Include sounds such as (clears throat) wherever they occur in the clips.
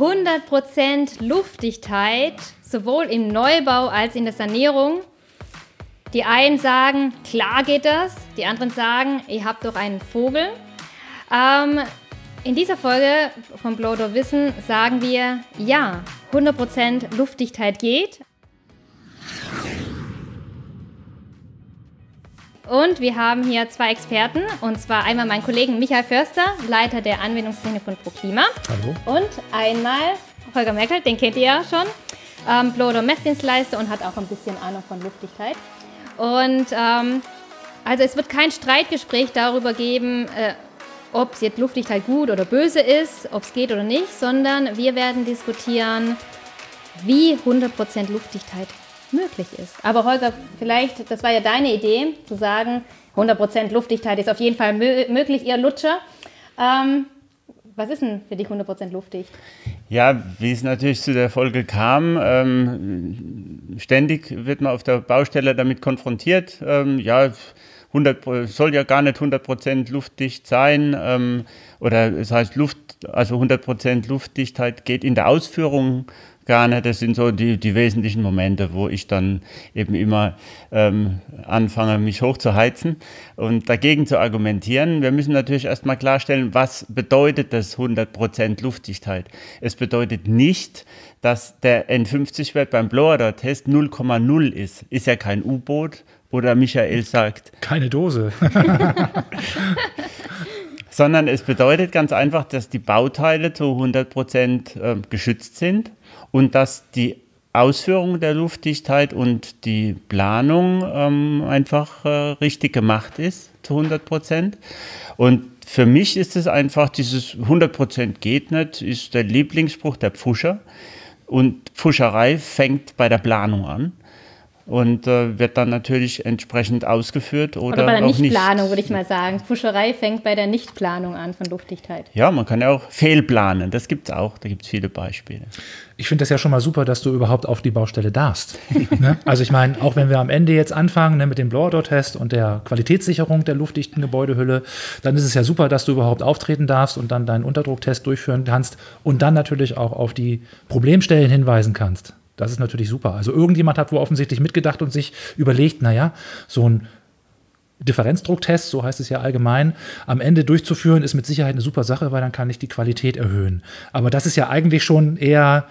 100% Luftdichtheit, sowohl im Neubau als in der Sanierung. Die einen sagen, klar geht das, die anderen sagen, ihr habt doch einen Vogel. Ähm, in dieser Folge von Blowdoor Wissen sagen wir, ja, 100% Luftdichtheit geht. Und wir haben hier zwei Experten, und zwar einmal meinen Kollegen Michael Förster, Leiter der Anwendungstechnik von ProKlima. Hallo. Und einmal Holger Merkel, den kennt ihr ja schon, ähm, Blowdoor Messdienstleister und hat auch ein bisschen Ahnung von Luftdichtheit. Und ähm, also es wird kein Streitgespräch darüber geben, äh, ob jetzt Luftdichtheit gut oder böse ist, ob es geht oder nicht, sondern wir werden diskutieren, wie 100% Luftdichtheit möglich ist. Aber Holger, vielleicht, das war ja deine Idee, zu sagen, 100% Luftdichtheit ist auf jeden Fall möglich, ihr Lutscher. Ähm, was ist denn für dich 100% luftdicht? Ja, wie es natürlich zu der Folge kam, ähm, ständig wird man auf der Baustelle damit konfrontiert. Ähm, ja, 100, soll ja gar nicht 100% luftdicht sein. Ähm, oder es heißt Luft, also 100% Luftdichtheit geht in der Ausführung gar nicht. Das sind so die, die wesentlichen Momente, wo ich dann eben immer ähm, anfange, mich hochzuheizen und dagegen zu argumentieren. Wir müssen natürlich erstmal klarstellen, was bedeutet das 100% Luftdichtheit? Es bedeutet nicht, dass der N50-Wert beim Blower-Test 0,0 ist. Ist ja kein U-Boot, oder Michael sagt. Keine Dose. (laughs) Sondern es bedeutet ganz einfach, dass die Bauteile zu 100 Prozent äh, geschützt sind und dass die Ausführung der Luftdichtheit und die Planung ähm, einfach äh, richtig gemacht ist zu 100 Prozent. Und für mich ist es einfach, dieses 100 Prozent geht nicht, ist der Lieblingsspruch der Pfuscher. Und Pfuscherei fängt bei der Planung an und äh, wird dann natürlich entsprechend ausgeführt oder, oder bei der Nichtplanung, würde ich mal sagen. Fuscherei fängt bei der Nichtplanung an von Luftdichtheit. Ja, man kann ja auch fehlplanen, das gibt es auch, da gibt es viele Beispiele. Ich finde das ja schon mal super, dass du überhaupt auf die Baustelle darfst. ne? (laughs) Also ich meine, auch wenn wir am Ende jetzt anfangen ne, mit dem Blower-Door-Test und der Qualitätssicherung der luftdichten Gebäudehülle, dann ist es ja super, dass du überhaupt auftreten darfst und dann deinen Unterdrucktest durchführen kannst und dann natürlich auch auf die Problemstellen hinweisen kannst. Das ist natürlich super. Also irgendjemand hat wohl offensichtlich mitgedacht und sich überlegt, naja, so ein Differenzdrucktest, so heißt es ja allgemein, am Ende durchzuführen, ist mit Sicherheit eine super Sache, weil dann kann ich die Qualität erhöhen. Aber das ist ja eigentlich schon eher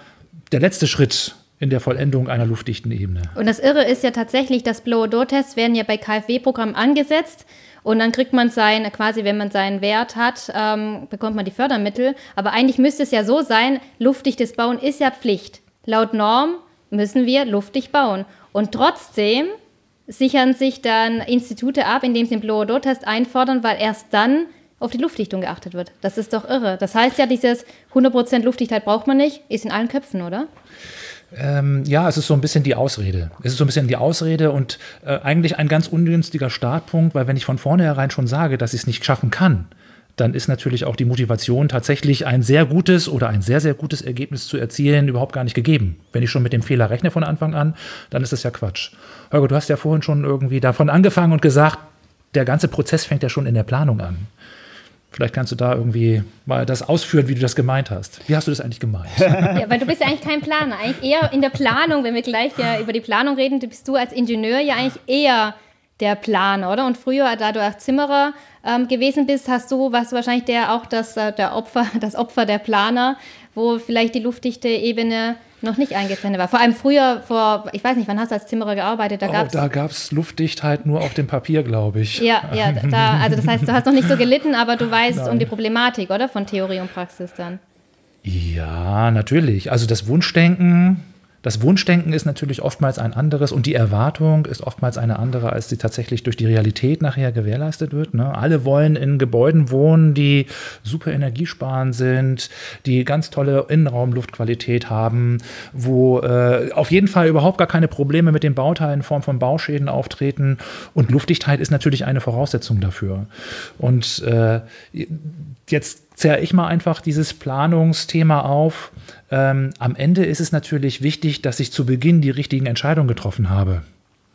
der letzte Schritt in der Vollendung einer luftdichten Ebene. Und das Irre ist ja tatsächlich, dass Blow-Door-Tests werden ja bei KfW-Programmen angesetzt und dann kriegt man sein, quasi wenn man seinen Wert hat, ähm, bekommt man die Fördermittel. Aber eigentlich müsste es ja so sein, luftdichtes Bauen ist ja Pflicht. Laut Norm müssen wir luftdicht bauen. Und trotzdem sichern sich dann Institute ab, indem sie den Blower-Door-Test einfordern, weil erst dann auf die Luftdichtung geachtet wird. Das ist doch irre. Das heißt ja, dieses 100% Luftdichtheit braucht man nicht, ist in allen Köpfen, oder? Ähm, ja, es ist so ein bisschen die Ausrede. Es ist so ein bisschen die Ausrede und äh, eigentlich ein ganz ungünstiger Startpunkt, weil wenn ich von vornherein schon sage, dass ich es nicht schaffen kann, dann ist natürlich auch die Motivation, tatsächlich ein sehr gutes oder ein sehr, sehr gutes Ergebnis zu erzielen, überhaupt gar nicht gegeben. Wenn ich schon mit dem Fehler rechne von Anfang an, dann ist das ja Quatsch. Holger, du hast ja vorhin schon irgendwie davon angefangen und gesagt, der ganze Prozess fängt ja schon in der Planung an. Vielleicht kannst du da irgendwie mal das ausführen, wie du das gemeint hast. Wie hast du das eigentlich gemeint? (laughs) Ja, weil du bist ja eigentlich kein Planer. Eigentlich eher in der Planung, wenn wir gleich ja über die Planung reden, bist du als Ingenieur ja eigentlich eher der Planer, oder? Und früher, da du auch Zimmerer ähm, gewesen bist, hast du, warst du wahrscheinlich der auch das, äh, der Opfer, (laughs) das Opfer der Planer, wo vielleicht die luftdichte Ebene noch nicht eingezeichnet war. Vor allem früher, vor, ich weiß nicht, wann hast du als Zimmerer gearbeitet? Da oh, gab's, da gab es Luftdichtheit nur auf dem Papier, glaube ich. Ja, ja, da, also das heißt, du hast noch nicht so gelitten, aber du (laughs) weißt Nein. um die Problematik, oder? Von Theorie und Praxis dann. Ja, natürlich. Also das Wunschdenken das Wunschdenken ist natürlich oftmals ein anderes und die Erwartung ist oftmals eine andere, als sie tatsächlich durch die Realität nachher gewährleistet wird. Ne? Alle wollen in Gebäuden wohnen, die super energiesparend sind, die ganz tolle Innenraumluftqualität haben, wo äh, auf jeden Fall überhaupt gar keine Probleme mit den Bauteilen in Form von Bauschäden auftreten. Und Luftdichtheit ist natürlich eine Voraussetzung dafür. Und äh, jetzt zerre ich mal einfach dieses Planungsthema auf. Ähm, am Ende ist es natürlich wichtig, dass ich zu Beginn die richtigen Entscheidungen getroffen habe.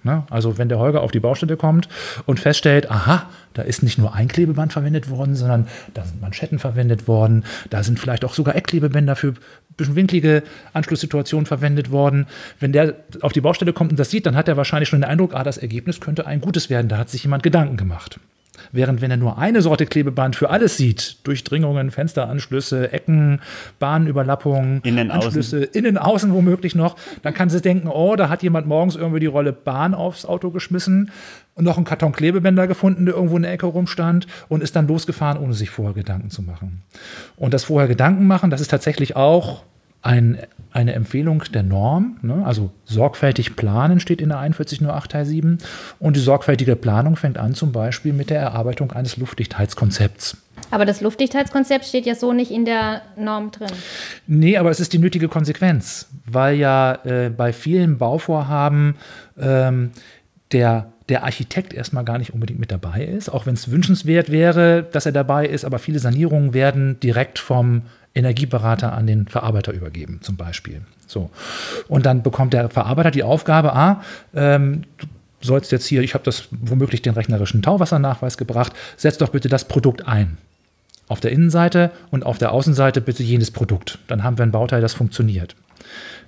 Ne? Also wenn der Holger auf die Baustelle kommt und feststellt, aha, da ist nicht nur ein Klebeband verwendet worden, sondern da sind Manschetten verwendet worden, da sind vielleicht auch sogar Eckklebebänder für bisschen winklige Anschlusssituationen verwendet worden. Wenn der auf die Baustelle kommt und das sieht, dann hat er wahrscheinlich schon den Eindruck, ah, das Ergebnis könnte ein gutes werden, da hat sich jemand Gedanken gemacht. Während wenn er nur eine Sorte Klebeband für alles sieht, Durchdringungen, Fensteranschlüsse, Ecken, Bahnüberlappungen, Innen, Anschlüsse, außen. innen, außen womöglich noch, dann kann sie denken, oh, da hat jemand morgens irgendwie die Rolle Bahn aufs Auto geschmissen und noch einen Karton Klebebänder gefunden, der irgendwo in der Ecke rumstand und ist dann losgefahren, ohne sich vorher Gedanken zu machen. Und das vorher Gedanken machen, das ist tatsächlich auch ein, eine Empfehlung der Norm, ne? also sorgfältig planen steht in der 4108 Teil 7 und die sorgfältige Planung fängt an zum Beispiel mit der Erarbeitung eines Luftdichtheitskonzepts. Aber das Luftdichtheitskonzept steht ja so nicht in der Norm drin. Nee, aber es ist die nötige Konsequenz, weil ja äh, bei vielen Bauvorhaben ähm, der der Architekt erstmal gar nicht unbedingt mit dabei ist, auch wenn es wünschenswert wäre, dass er dabei ist, aber viele Sanierungen werden direkt vom Energieberater an den Verarbeiter übergeben, zum Beispiel. So. Und dann bekommt der Verarbeiter die Aufgabe, ah, ähm, du sollst jetzt hier, ich habe das womöglich den rechnerischen Tauwassernachweis gebracht, setz doch bitte das Produkt ein. Auf der Innenseite und auf der Außenseite bitte jenes Produkt. Dann haben wir ein Bauteil, das funktioniert.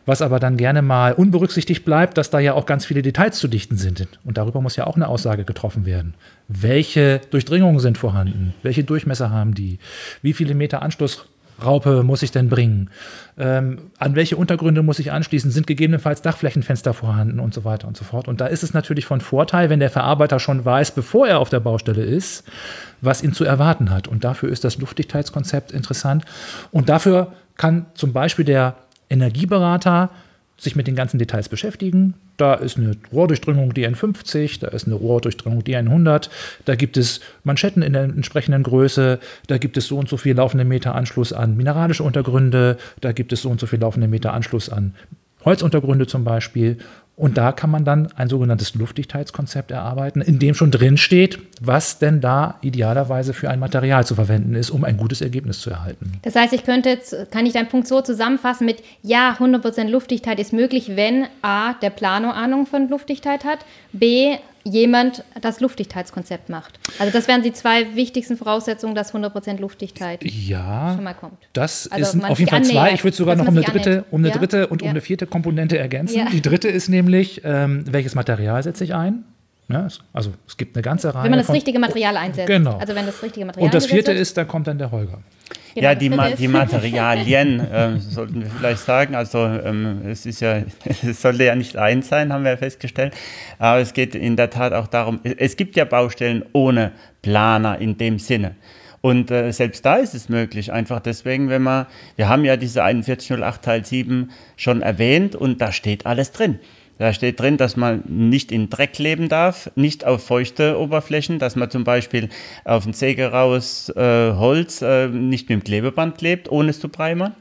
Was aber dann gerne mal unberücksichtigt bleibt, dass da ja auch ganz viele Details zu dichten sind. Und darüber muss ja auch eine Aussage getroffen werden. Welche Durchdringungen sind vorhanden? Welche Durchmesser haben die? Wie viele Meter Anschluss Raupe muss ich denn bringen? Ähm, an welche Untergründe muss ich anschließen? Sind gegebenenfalls Dachflächenfenster vorhanden und so weiter und so fort? Und da ist es natürlich von Vorteil, wenn der Verarbeiter schon weiß, bevor er auf der Baustelle ist, was ihn zu erwarten hat. Und dafür ist das Luftdichtheitskonzept interessant. Und dafür kann zum Beispiel der Energieberater sich mit den ganzen Details beschäftigen. Da ist eine Rohrdurchdringung DN50, da ist eine Rohrdurchdringung DN100, da gibt es Manschetten in der entsprechenden Größe, da gibt es so und so viel laufende Meter Anschluss an mineralische Untergründe, da gibt es so und so viel laufende Meter Anschluss an Holzuntergründe zum Beispiel. Und da kann man dann ein sogenanntes Luftdichtheitskonzept erarbeiten, in dem schon drin steht, was denn da idealerweise für ein Material zu verwenden ist, um ein gutes Ergebnis zu erhalten. Das heißt, ich könnte jetzt, kann ich deinen Punkt so zusammenfassen mit, ja, 100% Luftdichtheit ist möglich, wenn A, der Plano Ahnung von Luftdichtheit hat, B, jemand das Luftdichtheitskonzept macht. Also das wären die zwei wichtigsten Voraussetzungen, dass 100% Luftdichtheit ja, schon mal kommt. Das also ist auf jeden Fall zwei. Ich würde sogar noch um eine dritte, um eine ja? dritte und ja. um eine vierte Komponente ergänzen. Ja. Die dritte ist nämlich, ähm, welches Material setze ich ein? Ne? Also es gibt eine ganze Reihe. Wenn man das richtige Material einsetzt. Genau. Also wenn das richtige Material Und das vierte ist, da kommt dann der Holger. Genau, ja, die, Ma die Materialien (laughs) äh, sollten wir vielleicht sagen. Also ähm, es ist ja, (laughs) es sollte ja nicht eins sein, haben wir ja festgestellt. Aber es geht in der Tat auch darum, es gibt ja Baustellen ohne Planer in dem Sinne. Und äh, selbst da ist es möglich, einfach deswegen, wenn man, wir haben ja diese 4108 Teil 7 schon erwähnt und da steht alles drin. Da steht drin, dass man nicht in Dreck leben darf, nicht auf feuchte Oberflächen, dass man zum Beispiel auf ein sägeraues äh, Holz äh, nicht mit dem Klebeband klebt, ohne es zu primern.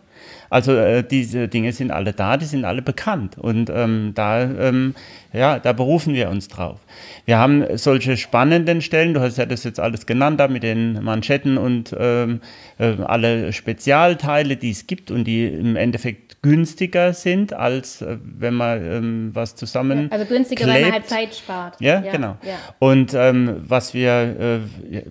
Also äh, diese Dinge sind alle da, die sind alle bekannt und ähm, da, ähm, ja, da berufen wir uns drauf. Wir haben solche spannenden Stellen, du hast ja das jetzt alles genannt, da mit den Manschetten und ähm, äh, alle Spezialteile, die es gibt und die im Endeffekt günstiger sind, als äh, wenn man ähm, was zusammen. Also günstiger, klebt. weil man halt Zeit spart. Ja, ja genau. Ja. Und ähm, was wir äh,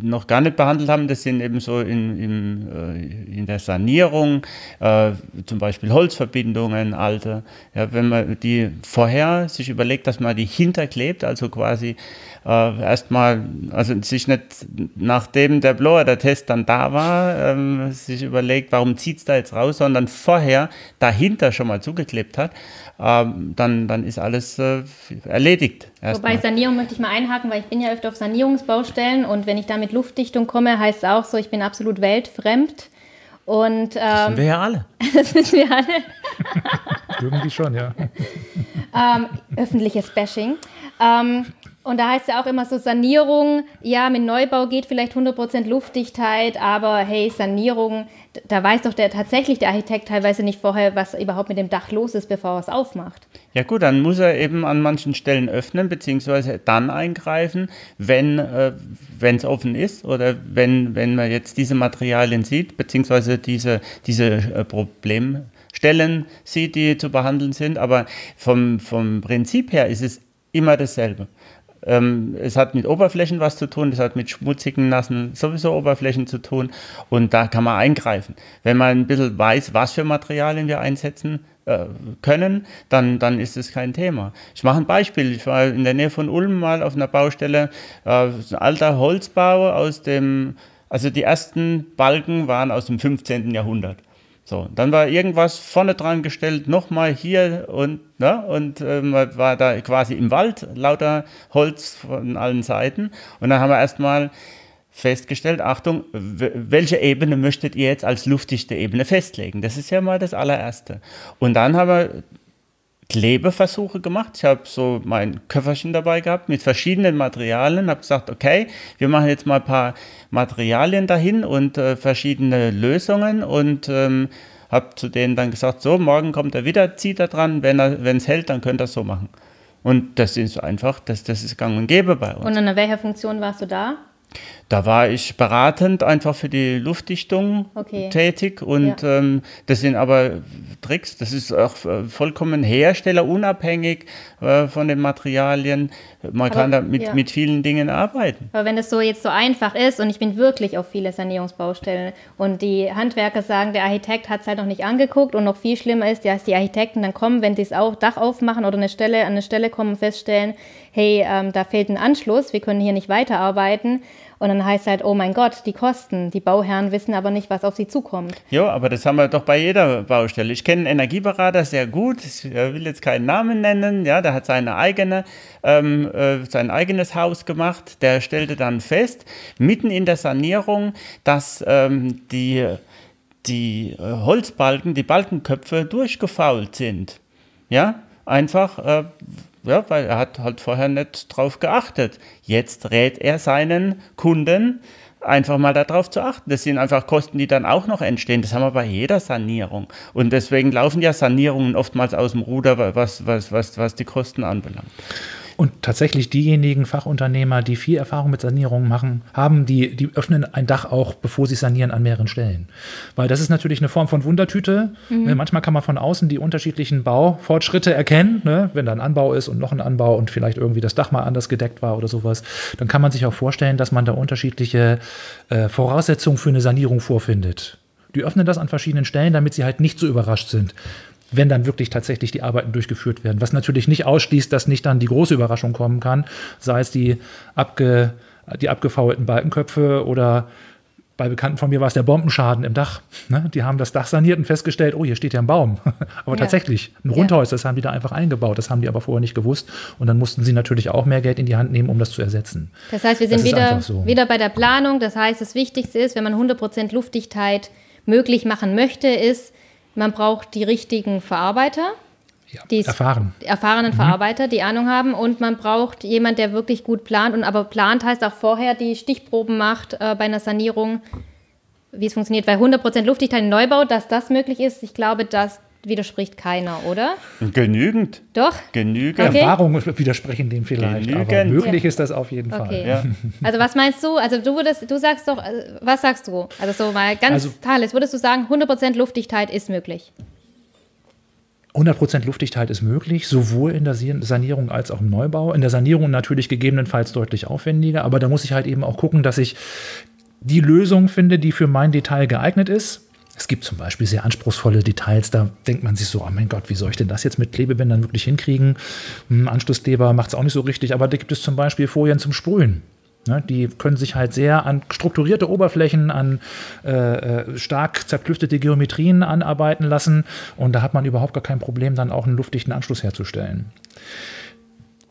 noch gar nicht behandelt haben, das sind eben so in, in, äh, in der Sanierung, äh, zum Beispiel Holzverbindungen, alte. Ja, wenn man die vorher sich überlegt, dass man die hinterklebt, also quasi äh, erstmal, also sich nicht, nachdem der Blower, der Test dann da war, ähm, sich überlegt, warum zieht es da jetzt raus, sondern vorher dahinter schon mal zugeklebt hat, ähm, dann, dann ist alles äh, erledigt. Wobei Sanierung möchte ich mal einhaken, weil ich bin ja öfter auf Sanierungsbaustellen und wenn ich da mit Luftdichtung komme, heißt es auch so, ich bin absolut weltfremd. Und, ähm, (laughs) das sind wir ja alle. das wissen wir alle. Irgendwie schon, ja. (laughs) ähm, öffentliches Bashing. Ähm, und da heißt ja auch immer so Sanierung, ja, mit Neubau geht vielleicht 100% Luftdichtheit, aber hey, Sanierung, da weiß doch der tatsächlich der Architekt teilweise nicht vorher, was überhaupt mit dem Dach los ist, bevor er es aufmacht. Ja gut, dann muss er eben an manchen Stellen öffnen, beziehungsweise dann eingreifen, wenn äh, es offen ist oder wenn, wenn man jetzt diese Materialien sieht, beziehungsweise diese, diese äh, Problemstellen sieht, die zu behandeln sind. Aber vom, vom Prinzip her ist es immer dasselbe. Ähm, es hat mit Oberflächen was zu tun, es hat mit schmutzigen, nassen sowieso Oberflächen zu tun und da kann man eingreifen. Wenn man ein bisschen weiß, was für Materialien wir einsetzen äh, können, dann, dann ist es kein Thema. Ich mache ein Beispiel. Ich war in der Nähe von Ulm mal auf einer Baustelle, äh, ein alter Holzbau aus dem, also die ersten Balken waren aus dem 15. Jahrhundert. So, dann war irgendwas vorne dran gestellt, nochmal hier und, ne, und äh, man war da quasi im Wald, lauter Holz von allen Seiten. Und dann haben wir erstmal festgestellt, Achtung, welche Ebene möchtet ihr jetzt als luftdichte Ebene festlegen? Das ist ja mal das allererste. Und dann haben wir Klebeversuche gemacht. Ich habe so mein Köfferchen dabei gehabt mit verschiedenen Materialien, habe gesagt, okay, wir machen jetzt mal ein paar Materialien dahin und äh, verschiedene Lösungen und ähm, habe zu denen dann gesagt, so, morgen kommt er wieder, zieht er dran, wenn es hält, dann könnt ihr es so machen. Und das ist einfach, das, das ist gang und gäbe bei uns. Und in welcher Funktion warst du da? Da war ich beratend einfach für die Luftdichtung okay. tätig und ja. ähm, das sind aber Tricks, das ist auch äh, vollkommen herstellerunabhängig äh, von den Materialien. Man aber, kann da mit, ja. mit vielen Dingen arbeiten. Aber wenn das so jetzt so einfach ist und ich bin wirklich auf viele Sanierungsbaustellen und die Handwerker sagen, der Architekt hat es halt noch nicht angeguckt und noch viel schlimmer ist, dass die Architekten dann kommen, wenn sie es auch Dach aufmachen oder eine Stelle an eine Stelle kommen und feststellen, hey, ähm, da fehlt ein Anschluss, wir können hier nicht weiterarbeiten und dann heißt halt, oh mein Gott, die Kosten. Die Bauherren wissen aber nicht, was auf sie zukommt. Ja, aber das haben wir doch bei jeder Baustelle. Ich kenne einen Energieberater sehr gut. Ich will jetzt keinen Namen nennen. Ja, der hat seine eigene, ähm, äh, sein eigenes Haus gemacht. Der stellte dann fest, mitten in der Sanierung, dass ähm, die, die äh, Holzbalken, die Balkenköpfe durchgefault sind. Ja, einfach. Äh, ja, weil er hat halt vorher nicht drauf geachtet. Jetzt rät er seinen Kunden, einfach mal darauf zu achten. Das sind einfach Kosten, die dann auch noch entstehen. Das haben wir bei jeder Sanierung. Und deswegen laufen ja Sanierungen oftmals aus dem Ruder, was, was, was, was die Kosten anbelangt. Und tatsächlich diejenigen Fachunternehmer, die viel Erfahrung mit Sanierungen machen, haben, die, die öffnen ein Dach auch, bevor sie sanieren, an mehreren Stellen. Weil das ist natürlich eine Form von Wundertüte. Mhm. Ne, manchmal kann man von außen die unterschiedlichen Baufortschritte erkennen. Ne? Wenn da ein Anbau ist und noch ein Anbau und vielleicht irgendwie das Dach mal anders gedeckt war oder sowas, dann kann man sich auch vorstellen, dass man da unterschiedliche äh, Voraussetzungen für eine Sanierung vorfindet. Die öffnen das an verschiedenen Stellen, damit sie halt nicht so überrascht sind wenn dann wirklich tatsächlich die Arbeiten durchgeführt werden. Was natürlich nicht ausschließt, dass nicht dann die große Überraschung kommen kann, sei es die, abge, die abgefaulten Balkenköpfe oder bei Bekannten von mir war es der Bombenschaden im Dach. Ne? Die haben das Dach saniert und festgestellt, oh, hier steht ja ein Baum. (laughs) aber ja. tatsächlich, ein Rundholz, das haben die da einfach eingebaut. Das haben die aber vorher nicht gewusst. Und dann mussten sie natürlich auch mehr Geld in die Hand nehmen, um das zu ersetzen. Das heißt, wir sind wieder, so. wieder bei der Planung. Das heißt, das Wichtigste ist, wenn man 100% Luftdichtheit möglich machen möchte, ist, man braucht die richtigen Verarbeiter, ja, die erfahren. erfahrenen mhm. Verarbeiter, die Ahnung haben und man braucht jemand, der wirklich gut plant und aber plant heißt auch vorher die Stichproben macht äh, bei einer Sanierung, wie es funktioniert, weil 100% Luftdichtheit im Neubau, dass das möglich ist, ich glaube, dass widerspricht keiner, oder? Genügend. Doch? Genügend. Okay. Erfahrungen widersprechen dem vielleicht, Genügend. aber möglich ja. ist das auf jeden okay. Fall. Ja. (laughs) Also was meinst du? Also du würdest, du sagst doch, äh, was sagst du? Also so mal ganz also, Thales, würdest du sagen, 100% Luftdichtheit ist möglich? 100% Luftdichtheit ist möglich, sowohl in der Sanierung als auch im Neubau. In der Sanierung natürlich gegebenenfalls deutlich aufwendiger, aber da muss ich halt eben auch gucken, dass ich die Lösung finde, die für mein Detail geeignet ist. Es gibt zum Beispiel sehr anspruchsvolle Details, da denkt man sich so, oh mein Gott, wie soll ich denn das jetzt mit Klebebändern wirklich hinkriegen? Ein Anschlusskleber macht es auch nicht so richtig, aber da gibt es zum Beispiel Folien zum Sprühen. Ne, die können sich halt sehr an strukturierte Oberflächen, an äh, äh, stark zerklüftete Geometrien anarbeiten lassen und da hat man überhaupt gar kein Problem, dann auch einen luftdichten Anschluss herzustellen.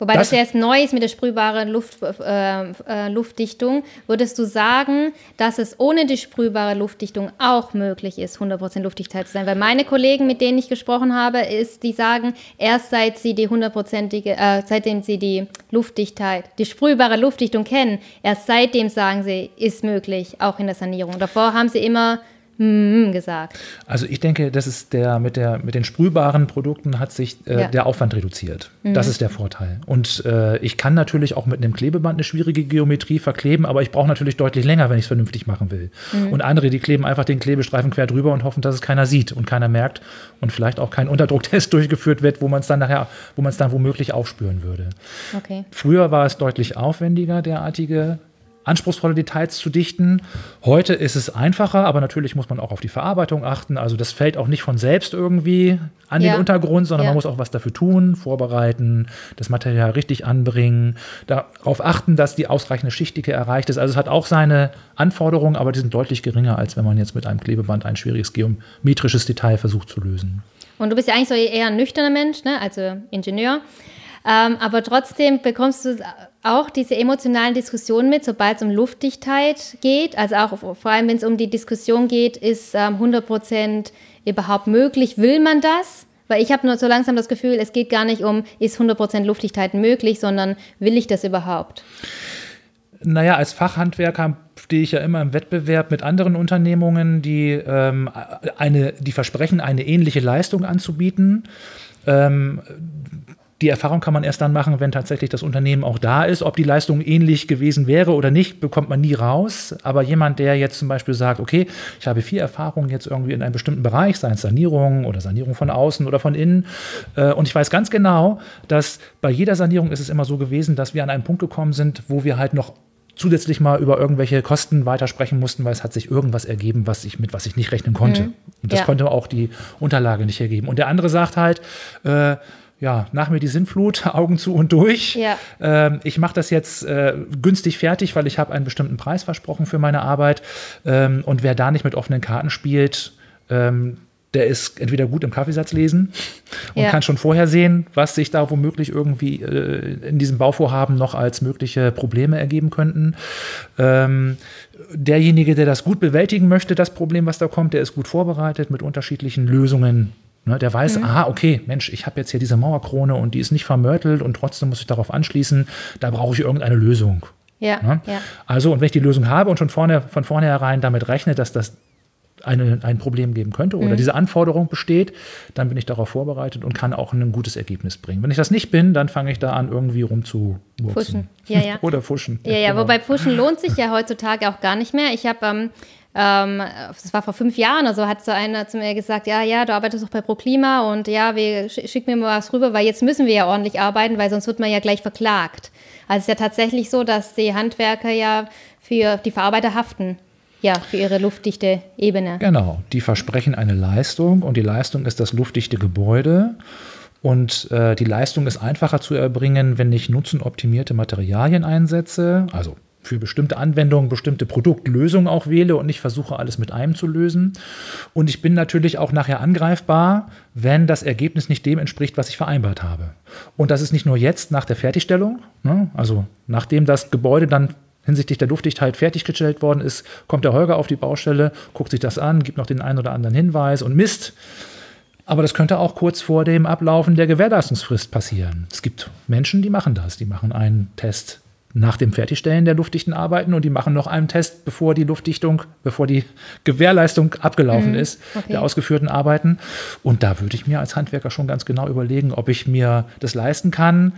Wobei das, das ja jetzt neu ist mit der sprühbaren Luft, äh, äh, Luftdichtung. Würdest du sagen, dass es ohne die sprühbare Luftdichtung auch möglich ist, 100% Luftdichtheit zu sein? Weil meine Kollegen, mit denen ich gesprochen habe, ist, die sagen, erst seit sie die hundertprozentige, äh, seitdem sie die Luftdichtheit, die sprühbare Luftdichtung kennen, erst seitdem sagen sie, ist möglich, auch in der Sanierung. Davor haben sie immer mm, gesagt. Also ich denke, das ist der mit der mit den sprühbaren Produkten hat sich äh, Ja. der Aufwand reduziert. Mhm. Das ist der Vorteil. Und äh, ich kann natürlich auch mit einem Klebeband eine schwierige Geometrie verkleben, aber ich brauche natürlich deutlich länger, wenn ich es vernünftig machen will. Mhm. Und andere, die kleben einfach den Klebestreifen quer drüber und hoffen, dass es keiner sieht und keiner merkt und vielleicht auch kein Unterdrucktest (laughs) durchgeführt wird, wo man es dann nachher, wo man es dann womöglich aufspüren würde. Okay. Früher war es deutlich aufwendiger, derartige anspruchsvolle Details zu dichten. Heute ist es einfacher, aber natürlich muss man auch auf die Verarbeitung achten. Also das fällt auch nicht von selbst irgendwie an Ja. den Untergrund, sondern Ja. man muss auch was dafür tun, vorbereiten, das Material richtig anbringen, darauf achten, dass die ausreichende Schichtdicke erreicht ist. Also es hat auch seine Anforderungen, aber die sind deutlich geringer, als wenn man jetzt mit einem Klebeband ein schwieriges geometrisches Detail versucht zu lösen. Und du bist ja eigentlich so eher ein nüchterner Mensch, ne? also Ingenieur. Ähm, aber trotzdem bekommst du auch diese emotionalen Diskussionen mit, sobald es um Luftdichtheit geht. Also auch vor allem, wenn es um die Diskussion geht, ist ähm, 100% überhaupt möglich? Will man das? Weil ich habe nur so langsam das Gefühl, es geht gar nicht um, ist 100% Luftdichtheit möglich, sondern will ich das überhaupt? Naja, als Fachhandwerker stehe ich ja immer im Wettbewerb mit anderen Unternehmungen, die, ähm, eine, die versprechen, eine ähnliche Leistung anzubieten. Ähm, die Erfahrung kann man erst dann machen, wenn tatsächlich das Unternehmen auch da ist. Ob die Leistung ähnlich gewesen wäre oder nicht, bekommt man nie raus. Aber jemand, der jetzt zum Beispiel sagt, okay, ich habe viel Erfahrung jetzt irgendwie in einem bestimmten Bereich, sei es Sanierung oder Sanierung von außen oder von innen, äh, und ich weiß ganz genau, dass bei jeder Sanierung ist es immer so gewesen, dass wir an einen Punkt gekommen sind, wo wir halt noch zusätzlich mal über irgendwelche Kosten weitersprechen mussten, weil es hat sich irgendwas ergeben, was ich, mit was ich nicht rechnen konnte. Und das Ja. konnte auch die Unterlage nicht ergeben. Und der andere sagt halt, äh, ja, nach mir die Sinnflut, (laughs) Augen zu und durch. Ja. Ähm, ich mache das jetzt äh, günstig fertig, weil ich habe einen bestimmten Preis versprochen für meine Arbeit. Ähm, und wer da nicht mit offenen Karten spielt, ähm, der ist entweder gut im Kaffeesatz lesen und Ja. kann schon vorher sehen, was sich da womöglich irgendwie äh, in diesem Bauvorhaben noch als mögliche Probleme ergeben könnten. Ähm, derjenige, der das gut bewältigen möchte, das Problem, was da kommt, der ist gut vorbereitet mit unterschiedlichen Lösungen. Ne, der weiß, Mhm. aha, okay, Mensch, ich habe jetzt hier diese Mauerkrone und die ist nicht vermörtelt und trotzdem muss ich darauf anschließen, da brauche ich irgendeine Lösung. Ja, Ne? ja. Also, und wenn ich die Lösung habe und schon vorne, von vornherein damit rechne, dass das eine, ein Problem geben könnte Mhm. oder diese Anforderung besteht, dann bin ich darauf vorbereitet und kann auch ein gutes Ergebnis bringen. Wenn ich das nicht bin, dann fange ich da an, irgendwie. Fuschen. Ja, ja. (laughs) oder fuschen. Ja, ja, genau. wobei Pushen lohnt sich ja heutzutage auch gar nicht mehr. Ich habe, ähm, ähm, das war vor fünf Jahren oder so, hat so einer zu mir gesagt, ja, ja, du arbeitest doch bei ProKlima und ja, wir sch schick mir mal was rüber, weil jetzt müssen wir ja ordentlich arbeiten, weil sonst wird man ja gleich verklagt. Also es ist ja tatsächlich so, dass die Handwerker ja für die Verarbeiter haften. Ja, für ihre luftdichte Ebene. Genau, die versprechen eine Leistung und die Leistung ist das luftdichte Gebäude. Und äh, die Leistung ist einfacher zu erbringen, wenn ich nutzenoptimierte Materialien einsetze, also für bestimmte Anwendungen, bestimmte Produktlösungen auch wähle und nicht versuche, alles mit einem zu lösen. Und ich bin natürlich auch nachher angreifbar, wenn das Ergebnis nicht dem entspricht, was ich vereinbart habe. Und das ist nicht nur jetzt nach der Fertigstellung, ne? also nachdem das Gebäude dann hinsichtlich der Luftdichtheit fertiggestellt worden ist, kommt der Holger auf die Baustelle, guckt sich das an, gibt noch den einen oder anderen Hinweis und misst. Aber das könnte auch kurz vor dem Ablaufen der Gewährleistungsfrist passieren. Es gibt Menschen, die machen das. Die machen einen Test nach dem Fertigstellen der luftdichten Arbeiten und die machen noch einen Test, bevor die Luftdichtung, bevor die Gewährleistung abgelaufen ist, okay. der ausgeführten Arbeiten. Und da würde ich mir als Handwerker schon ganz genau überlegen, ob ich mir das leisten kann,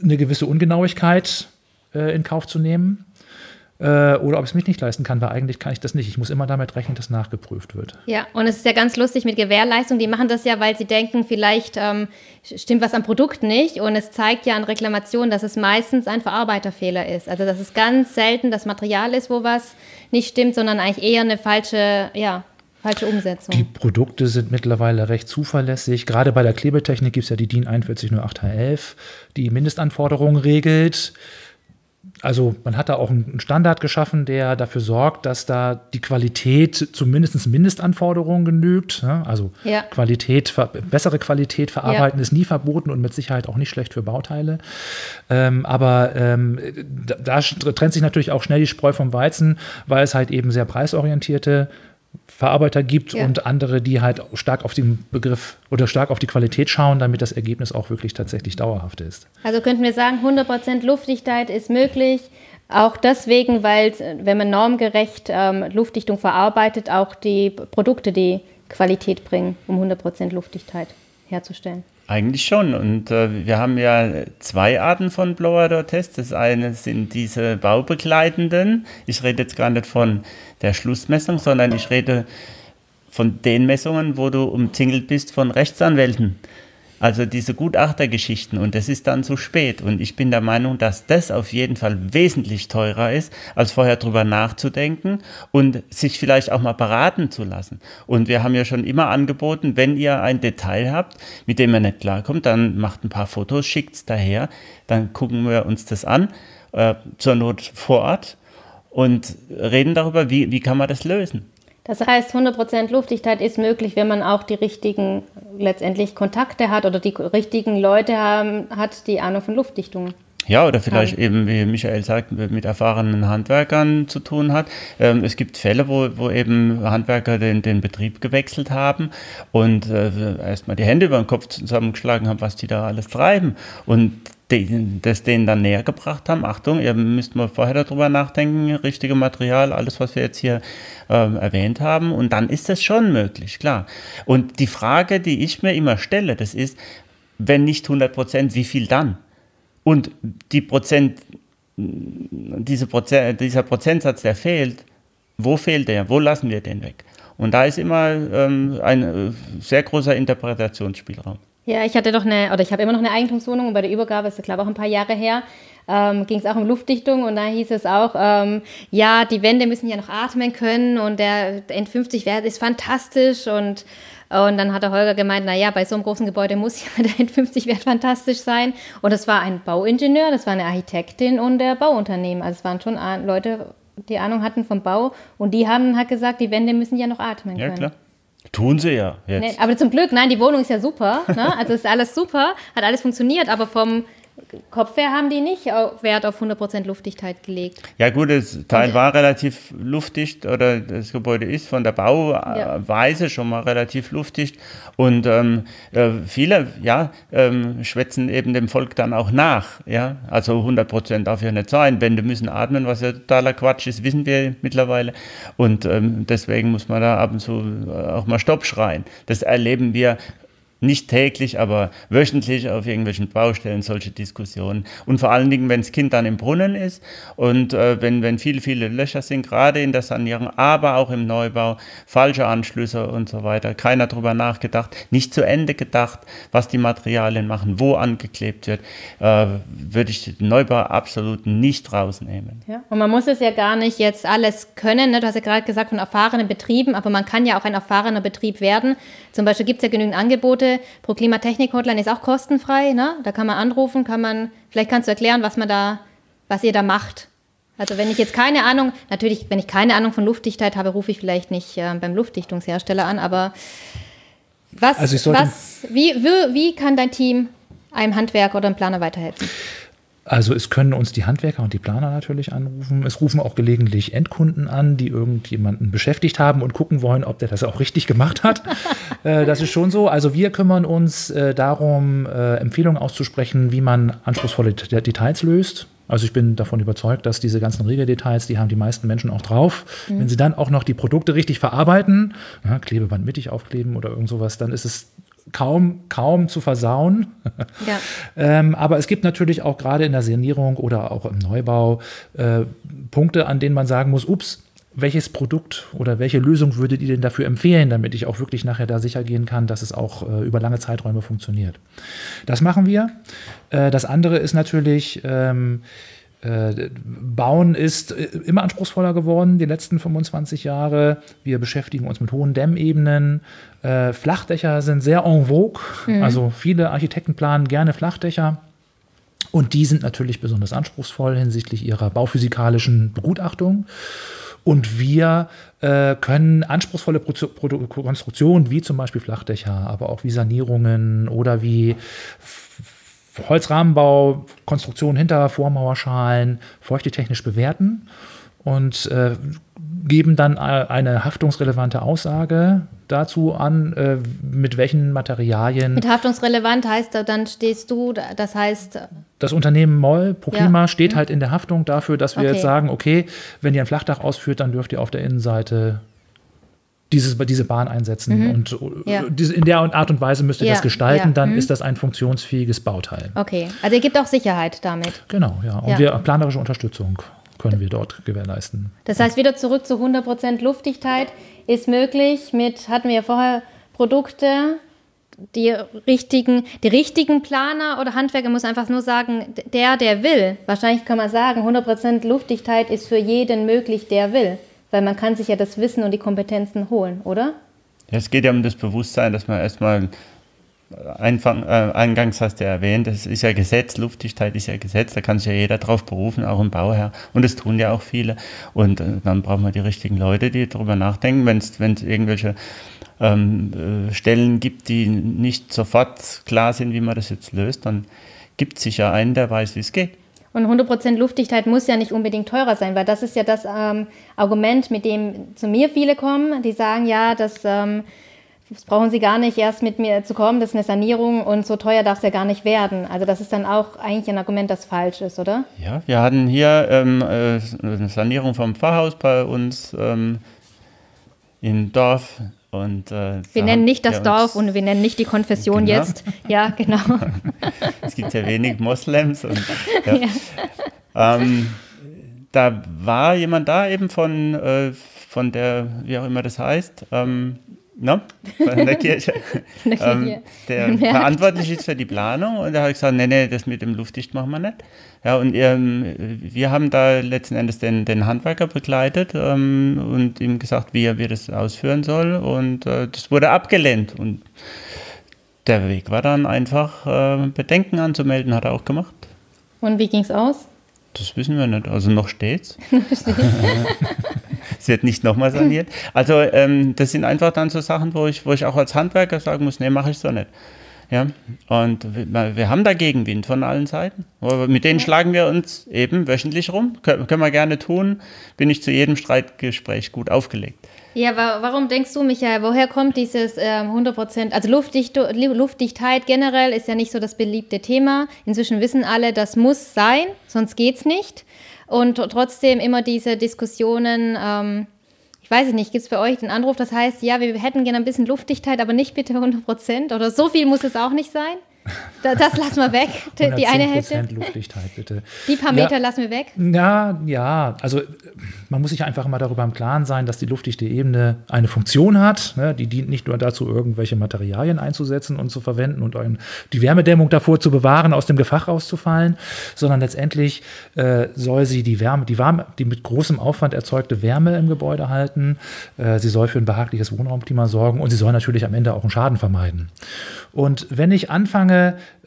eine gewisse Ungenauigkeit äh, in Kauf zu nehmen äh, oder ob ich es mich nicht leisten kann, weil eigentlich kann ich das nicht. Ich muss immer damit rechnen, dass nachgeprüft wird. Ja, und es ist ja ganz lustig mit Gewährleistung. Die machen das ja, weil sie denken, vielleicht ähm, stimmt was am Produkt nicht. Und es zeigt ja an Reklamationen, dass es meistens ein Verarbeiterfehler ist. Also, dass es ganz selten das Material ist, wo was nicht stimmt, sondern eigentlich eher eine falsche, ja, falsche Umsetzung. Die Produkte sind mittlerweile recht zuverlässig. Gerade bei der Klebetechnik gibt es ja die DIN 4108H11, die Mindestanforderungen regelt. Also man hat da auch einen Standard geschaffen, der dafür sorgt, dass da die Qualität zumindest Mindestanforderungen genügt. Ja, Also Ja. Qualität, bessere Qualität verarbeiten ist nie verboten und mit Sicherheit auch nicht schlecht für Bauteile. Ähm, aber ähm, da, da trennt sich natürlich auch schnell die Spreu vom Weizen, weil es halt eben sehr preisorientierte Verarbeiter gibt Ja. und andere, die halt stark auf den Begriff oder stark auf die Qualität schauen, damit das Ergebnis auch wirklich tatsächlich dauerhaft ist. Also könnten wir sagen, 100% Luftdichtheit ist möglich, Auch deswegen, weil wenn man normgerecht ähm, Luftdichtung verarbeitet, auch die Produkte die Qualität bringen, um 100% Luftdichtheit herzustellen. Eigentlich schon. Und äh, wir haben ja zwei Arten von Blower-Door-Tests. Das eine sind diese baubegleitenden. Ich rede jetzt gar nicht von der Schlussmessung, sondern ich rede von den Messungen, wo du umzingelt bist von Rechtsanwälten. Also diese Gutachtergeschichten und das ist dann zu spät. Und ich bin der Meinung, dass das auf jeden Fall wesentlich teurer ist, als vorher drüber nachzudenken und sich vielleicht auch mal beraten zu lassen. Und wir haben ja schon immer angeboten, wenn ihr ein Detail habt, mit dem ihr nicht klarkommt, dann macht ein paar Fotos, schickt es daher, dann gucken wir uns das an, äh, zur Not vor Ort und reden darüber, wie, wie kann man das lösen. Das heißt, 100% Luftdichtheit ist möglich, wenn man auch die richtigen letztendlich Kontakte hat oder die richtigen Leute haben, hat, die Ahnung von Luftdichtung. Ja, oder vielleicht haben. eben, wie Michael sagt, mit erfahrenen Handwerkern zu tun hat. Ähm, es gibt Fälle, wo, wo eben Handwerker den, den Betrieb gewechselt haben und äh, erstmal die Hände über den Kopf zusammengeschlagen haben, was die da alles treiben. Und das denen dann näher gebracht haben. Achtung, ihr müsst mal vorher darüber nachdenken, richtige Material, alles, was wir jetzt hier äh, erwähnt haben. Und dann ist das schon möglich, klar. Und die Frage, die ich mir immer stelle, das ist, wenn nicht 100 Prozent, wie viel dann? Und die Prozent, diese Prozent, dieser Prozentsatz, der fehlt, wo fehlt der? Wo lassen wir den weg? Und da ist immer ähm, ein äh, sehr großer Interpretationsspielraum. Ja, ich hatte doch eine, oder ich habe immer noch eine Eigentumswohnung und bei der Übergabe, ist glaube ich auch ein paar Jahre her, ähm, ging es auch um Luftdichtung und da hieß es auch, ähm, ja, die Wände müssen ja noch atmen können und der N50-Wert ist fantastisch und und dann hat der Holger gemeint, naja, bei so einem großen Gebäude muss ja der N50-Wert fantastisch sein. Und das war ein Bauingenieur, das war eine Architektin und der Bauunternehmen. Also es waren schon Leute, die Ahnung hatten vom Bau. Und die haben halt gesagt, die Wände müssen ja noch atmen können. Ja, klar. Tun sie ja jetzt. Nee, aber zum Glück, nein, die Wohnung ist ja super. Ne? Also ist alles super, hat alles funktioniert, aber vom Kopfwehr haben die nicht Wert auf 100% Luftdichtheit gelegt. Ja gut, das Teil war relativ luftdicht oder das Gebäude ist von der Bauweise ja. schon mal relativ luftdicht. Und ähm, äh, viele ja, ähm, schwätzen eben dem Volk dann auch nach. Ja? Also 100% darf ja nicht sein. Wände müssen atmen, was ja totaler Quatsch ist, wissen wir mittlerweile. Und ähm, deswegen muss man da ab und zu auch mal Stopp schreien. Das erleben wir nicht täglich, aber wöchentlich auf irgendwelchen Baustellen solche Diskussionen. Und vor allen Dingen, wenn das Kind dann im Brunnen ist und äh, wenn, wenn viele, viele Löcher sind, gerade in der Sanierung, aber auch im Neubau, falsche Anschlüsse und so weiter, keiner darüber nachgedacht, nicht zu Ende gedacht, was die Materialien machen, wo angeklebt wird, äh, würde ich den Neubau absolut nicht rausnehmen. Ja. Und man muss es ja gar nicht jetzt alles können. Ne? Du hast ja gerade gesagt von erfahrenen Betrieben, aber man kann ja auch ein erfahrener Betrieb werden. Zum Beispiel gibt es ja genügend Angebote, Pro Klimatechnik Hotline ist auch kostenfrei. Ne? Da kann man anrufen, kann man, vielleicht kannst du erklären, was man da, was ihr da macht. Also wenn ich jetzt keine Ahnung, natürlich, wenn ich keine Ahnung von Luftdichtheit habe, rufe ich vielleicht nicht äh, beim Luftdichtungshersteller an, aber was, also was wie, wie, wie kann dein Team einem Handwerker oder einem Planer weiterhelfen? Also es können uns die Handwerker und die Planer natürlich anrufen. Es rufen auch gelegentlich Endkunden an, die irgendjemanden beschäftigt haben und gucken wollen, ob der das auch richtig gemacht hat. (laughs) äh, das ist schon so. Also wir kümmern uns äh, darum, äh, Empfehlungen auszusprechen, wie man anspruchsvolle Details löst. Also ich bin davon überzeugt, dass diese ganzen Regeldetails, die haben die meisten Menschen auch drauf. Mhm. Wenn sie dann auch noch die Produkte richtig verarbeiten, ja, Klebeband mittig aufkleben oder irgend sowas, dann ist es kaum, kaum zu versauen. (laughs) Ja. ähm, aber es gibt natürlich auch gerade in der Sanierung oder auch im Neubau äh, Punkte, an denen man sagen muss, ups, welches Produkt oder welche Lösung würdet ihr denn dafür empfehlen, damit ich auch wirklich nachher da sicher gehen kann, dass es auch äh, über lange Zeiträume funktioniert. Das machen wir. Äh, das andere ist natürlich, ähm, äh, Bauen ist äh, immer anspruchsvoller geworden, die letzten 25 Jahre. Wir beschäftigen uns mit hohen Dämmebenen. Äh, Flachdächer sind sehr en vogue. Mhm. Also viele Architekten planen gerne Flachdächer. Und die sind natürlich besonders anspruchsvoll hinsichtlich ihrer bauphysikalischen Begutachtung. Und wir äh, können anspruchsvolle Pro Pro Konstruktionen wie zum Beispiel Flachdächer, aber auch wie Sanierungen oder wie Holzrahmenbau, Konstruktion hinter Vormauerschalen feuchtetechnisch bewerten und äh, geben dann äh, eine haftungsrelevante Aussage dazu an, äh, mit welchen Materialien. Mit haftungsrelevant heißt, dann stehst du, das heißt. Das Unternehmen Moll, Proklima, ja. steht mhm. halt in der Haftung dafür, dass wir okay. jetzt sagen, okay, wenn ihr ein Flachdach ausführt, dann dürft ihr auf der Innenseite dieses, diese Bahn einsetzen. Mhm. Und äh, ja. diese, in der Art und Weise müsst ihr ja. das gestalten, ja. dann mhm. ist das ein funktionsfähiges Bauteil. Okay, also ihr gebt auch Sicherheit damit. Genau, ja. Und wir planerische Unterstützung können wir dort gewährleisten. Das heißt, wieder zurück zu 100% Luftdichtheit ist möglich mit, hatten wir ja vorher, Produkte, die richtigen, die richtigen Planer oder Handwerker muss einfach nur sagen, der, der will. Wahrscheinlich kann man sagen, 100% Luftdichtheit ist für jeden möglich, der will. Weil man kann sich ja das Wissen und die Kompetenzen holen, oder? Es geht ja um das Bewusstsein, dass man erstmal äh, eingangs hast du ja erwähnt, das ist ja Gesetz, Luftdichtheit ist ja Gesetz, da kann sich ja jeder drauf berufen, auch ein Bauherr. Und das tun ja auch viele. Und äh, dann brauchen wir die richtigen Leute, die darüber nachdenken, wenn es irgendwelche ähm, äh, Stellen gibt, die nicht sofort klar sind, wie man das jetzt löst, dann gibt es sicher einen, der weiß, wie es geht. Und 100% Luftdichtheit muss ja nicht unbedingt teurer sein, weil das ist ja das ähm, Argument, mit dem zu mir viele kommen, die sagen, ja, dass ähm, das brauchen Sie gar nicht erst mit mir zu kommen, das ist eine Sanierung und so teuer darf es ja gar nicht werden. Also das ist dann auch eigentlich ein Argument, das falsch ist, oder? Ja, wir hatten hier ähm, äh, eine Sanierung vom Pfarrhaus bei uns ähm, im Dorf. Und, äh, wir nennen nicht das Dorf und wir nennen nicht die Konfession genau. jetzt. Ja, genau. (laughs) es gibt ja wenig Moslems. Und, (laughs) ja. Ja. Ähm, da war jemand da eben von, äh, von der, wie auch immer das heißt, ähm, ne, (laughs) von der Kirche, ähm, der verantwortlich ist für die Planung. Und da habe ich gesagt, nee, nee, das mit dem Luftdicht machen wir nicht. Ja, und ähm, wir haben da letzten Endes den, den Handwerker begleitet ähm, und ihm gesagt, wie er wie das ausführen soll. Und äh, das wurde abgelehnt. Und der Weg war dann einfach, äh, Bedenken anzumelden, hat er auch gemacht. Und wie ging es aus? Das wissen wir nicht. Also noch steht's. (laughs) (laughs) es wird nicht nochmal (clears throat) saniert. Also ähm, das sind einfach dann so Sachen, wo ich, wo ich auch als Handwerker sagen muss, nee, mache ich so nicht. Ja, und wir, wir haben da Gegenwind von allen Seiten. Aber mit denen schlagen wir uns eben wöchentlich rum. Kön können wir gerne tun. Bin ich zu jedem Streitgespräch gut aufgelegt. Ja, wa warum denkst du, Michael, woher kommt dieses ähm, 100 also Luftdicht Luftdichtheit generell ist ja nicht so das beliebte Thema. Inzwischen wissen alle, das muss sein, sonst geht es nicht. Und trotzdem immer diese Diskussionen, ähm, ich weiß nicht, gibt es bei euch den Anruf, das heißt, ja, wir hätten gerne ein bisschen Luftdichtheit, aber nicht bitte 100 Prozent oder so viel muss es auch nicht sein? Das lassen wir weg, die eine Hälfte. Luftdichtheit, bitte. Die paar Meter ja, lassen wir weg? Ja, ja, also man muss sich einfach mal darüber im Klaren sein, dass die luftdichte Ebene eine Funktion hat. Ne? Die dient nicht nur dazu, irgendwelche Materialien einzusetzen und zu verwenden und die Wärmedämmung davor zu bewahren, aus dem Gefach rauszufallen, sondern letztendlich äh, soll sie die Wärme, die Wärme, die mit großem Aufwand erzeugte Wärme im Gebäude halten. Äh, sie soll für ein behagliches Wohnraumklima sorgen und sie soll natürlich am Ende auch einen Schaden vermeiden. Und wenn ich anfange,